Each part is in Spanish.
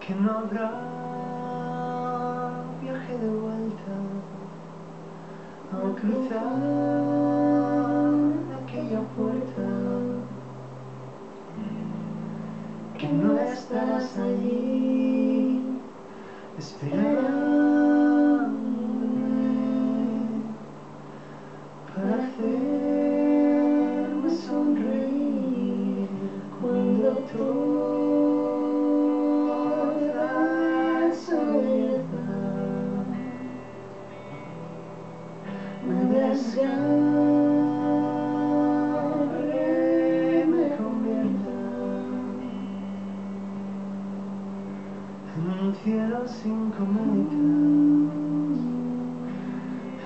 que no habrá viaje de vuelta. Al cruzar aquella puerta que no estarás allí esperándome para hacerme sonreír cuando toda sin cometas,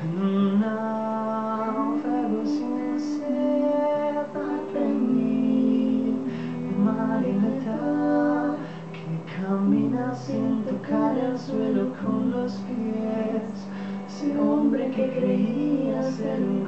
en un náufrago sin sed, aprendí de marineta que camina sin tocar el suelo con los pies. Ese hombre que creía ser un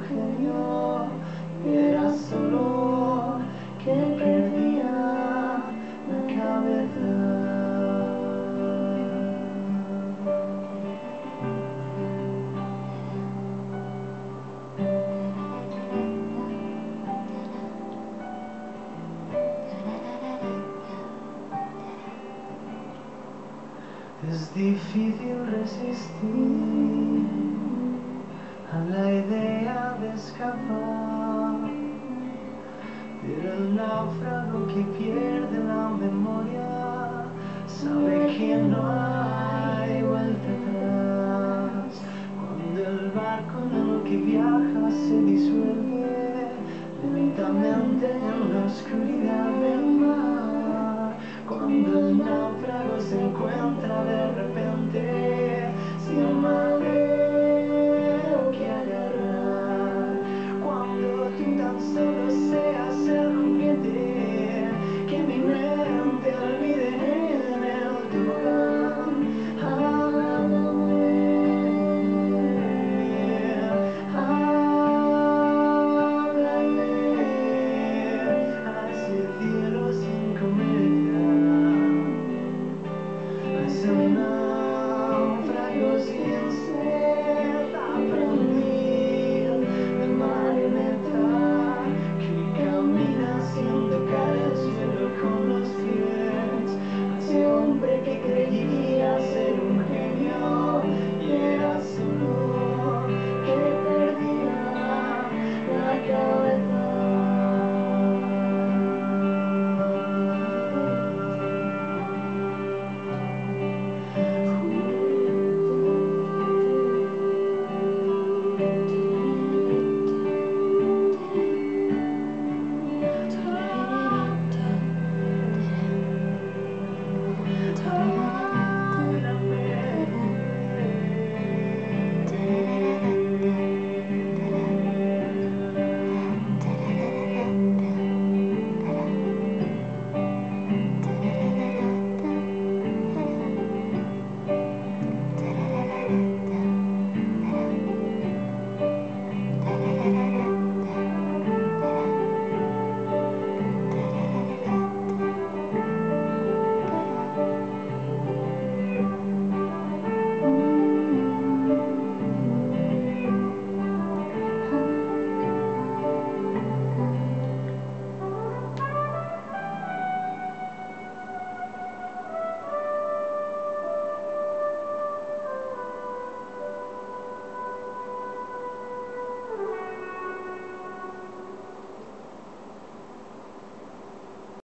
Es difícil resistir a la idea de escapar, pero el náufrago que pierde la memoria sabe que no hay vuelta atrás. Cuando el barco en el que viaja se disuelve lentamente en la oscuridad del mar, cuando el náufrago